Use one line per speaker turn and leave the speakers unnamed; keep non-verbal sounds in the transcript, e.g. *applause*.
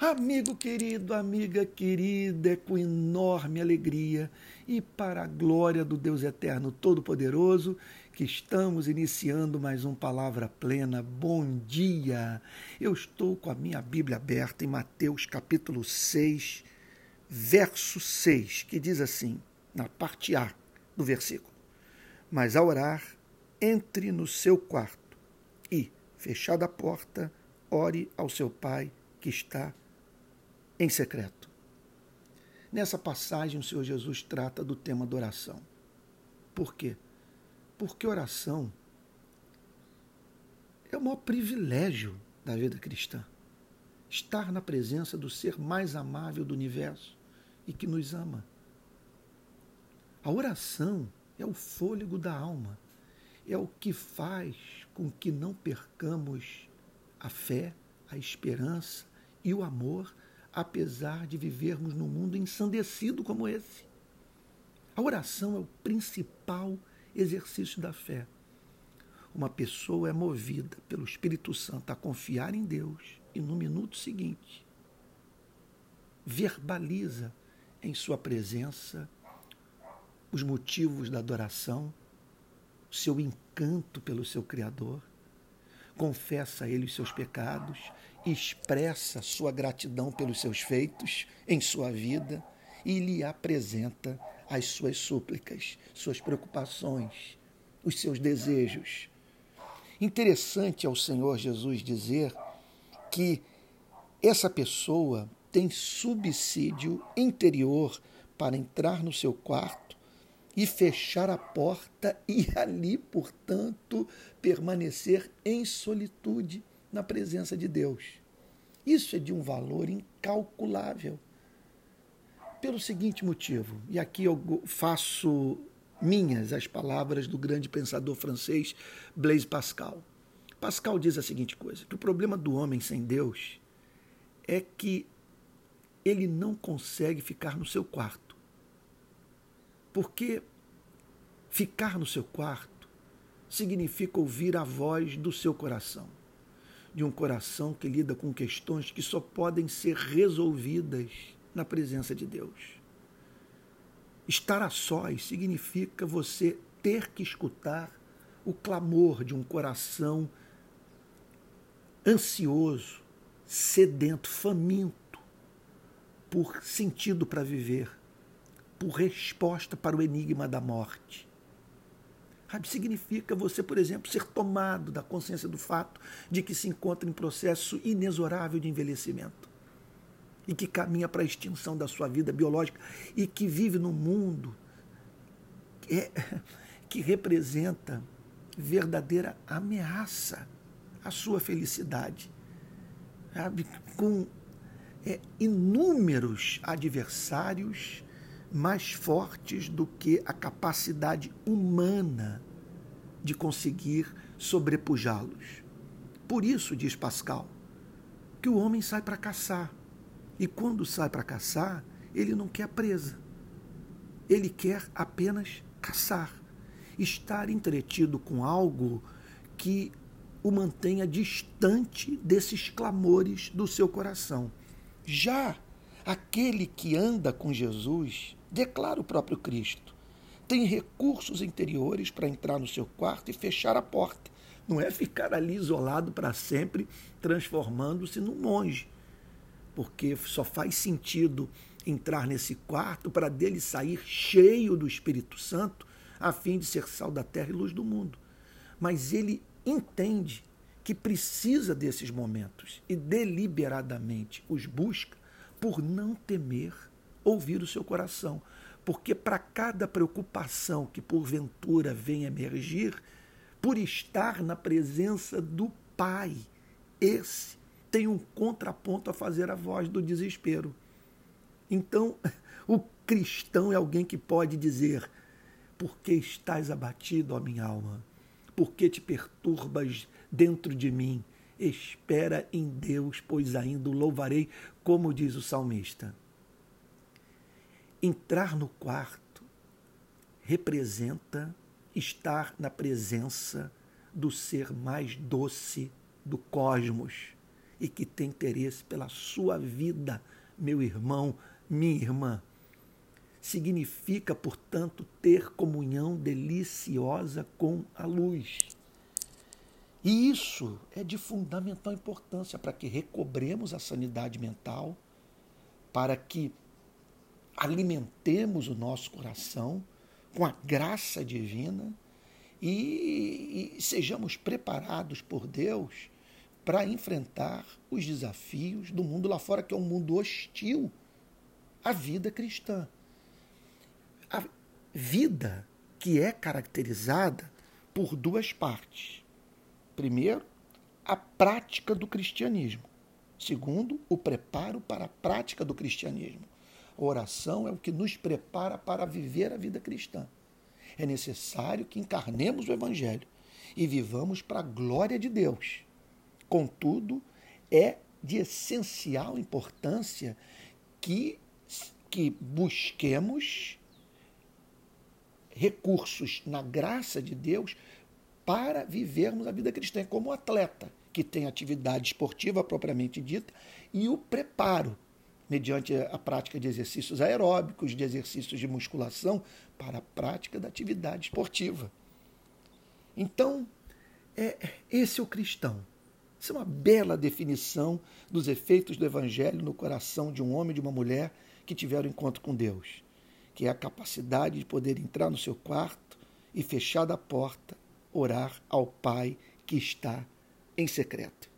Amigo querido, amiga querida, é com enorme alegria e para a glória do Deus Eterno Todo-Poderoso que estamos iniciando mais um Palavra Plena. Bom dia! Eu estou com a minha Bíblia aberta em Mateus capítulo 6, verso 6, que diz assim, na parte A do versículo: Mas ao orar, entre no seu quarto e, fechada a porta, ore ao seu Pai que está em secreto. Nessa passagem, o Senhor Jesus trata do tema da oração. Por quê? Porque oração é o maior privilégio da vida cristã. Estar na presença do ser mais amável do universo e que nos ama. A oração é o fôlego da alma, é o que faz com que não percamos a fé, a esperança e o amor apesar de vivermos num mundo ensandecido como esse. A oração é o principal exercício da fé. Uma pessoa é movida pelo Espírito Santo a confiar em Deus e no minuto seguinte verbaliza em sua presença os motivos da adoração, seu encanto pelo seu Criador, confessa a Ele os seus pecados, expressa sua gratidão pelos seus feitos em sua vida e lhe apresenta as suas súplicas, suas preocupações, os seus desejos. Interessante ao Senhor Jesus dizer que essa pessoa tem subsídio interior para entrar no seu quarto e fechar a porta *laughs* e ali, portanto, permanecer em solitude na presença de Deus. Isso é de um valor incalculável. Pelo seguinte motivo, e aqui eu faço minhas as palavras do grande pensador francês Blaise Pascal. Pascal diz a seguinte coisa: que o problema do homem sem Deus é que ele não consegue ficar no seu quarto. Porque ficar no seu quarto significa ouvir a voz do seu coração de um coração que lida com questões que só podem ser resolvidas na presença de Deus. Estar a sós significa você ter que escutar o clamor de um coração ansioso, sedento, faminto por sentido para viver, por resposta para o enigma da morte. Significa você, por exemplo, ser tomado da consciência do fato de que se encontra em processo inexorável de envelhecimento e que caminha para a extinção da sua vida biológica e que vive num mundo que, é, *laughs* que representa verdadeira ameaça à sua felicidade, com é, inúmeros adversários mais fortes do que a capacidade humana de conseguir sobrepujá-los. Por isso, diz Pascal, que o homem sai para caçar. E quando sai para caçar, ele não quer presa. Ele quer apenas caçar. Estar entretido com algo que o mantenha distante desses clamores do seu coração. Já aquele que anda com Jesus declara o próprio Cristo. Tem recursos interiores para entrar no seu quarto e fechar a porta. Não é ficar ali isolado para sempre, transformando-se num monge. Porque só faz sentido entrar nesse quarto para dele sair cheio do Espírito Santo, a fim de ser sal da terra e luz do mundo. Mas ele entende que precisa desses momentos e deliberadamente os busca por não temer ouvir o seu coração. Porque para cada preocupação que porventura venha emergir, por estar na presença do Pai, esse tem um contraponto a fazer a voz do desespero. Então, *laughs* o cristão é alguém que pode dizer: Por que estás abatido, ó minha alma? Por que te perturbas dentro de mim? Espera em Deus, pois ainda o louvarei, como diz o salmista. Entrar no quarto representa estar na presença do ser mais doce do cosmos e que tem interesse pela sua vida, meu irmão, minha irmã. Significa, portanto, ter comunhão deliciosa com a luz. E isso é de fundamental importância para que recobremos a sanidade mental, para que alimentemos o nosso coração com a graça divina e, e sejamos preparados por Deus para enfrentar os desafios do mundo lá fora, que é um mundo hostil à vida cristã. A vida que é caracterizada por duas partes. Primeiro, a prática do cristianismo. Segundo, o preparo para a prática do cristianismo. A oração é o que nos prepara para viver a vida cristã. É necessário que encarnemos o Evangelho e vivamos para a glória de Deus. Contudo, é de essencial importância que, que busquemos recursos na graça de Deus para vivermos a vida cristã como atleta, que tem atividade esportiva propriamente dita e o preparo mediante a prática de exercícios aeróbicos, de exercícios de musculação, para a prática da atividade esportiva. Então, é, esse é o cristão. Isso é uma bela definição dos efeitos do Evangelho no coração de um homem e de uma mulher que tiveram encontro com Deus, que é a capacidade de poder entrar no seu quarto e, fechada a porta, orar ao Pai que está em secreto.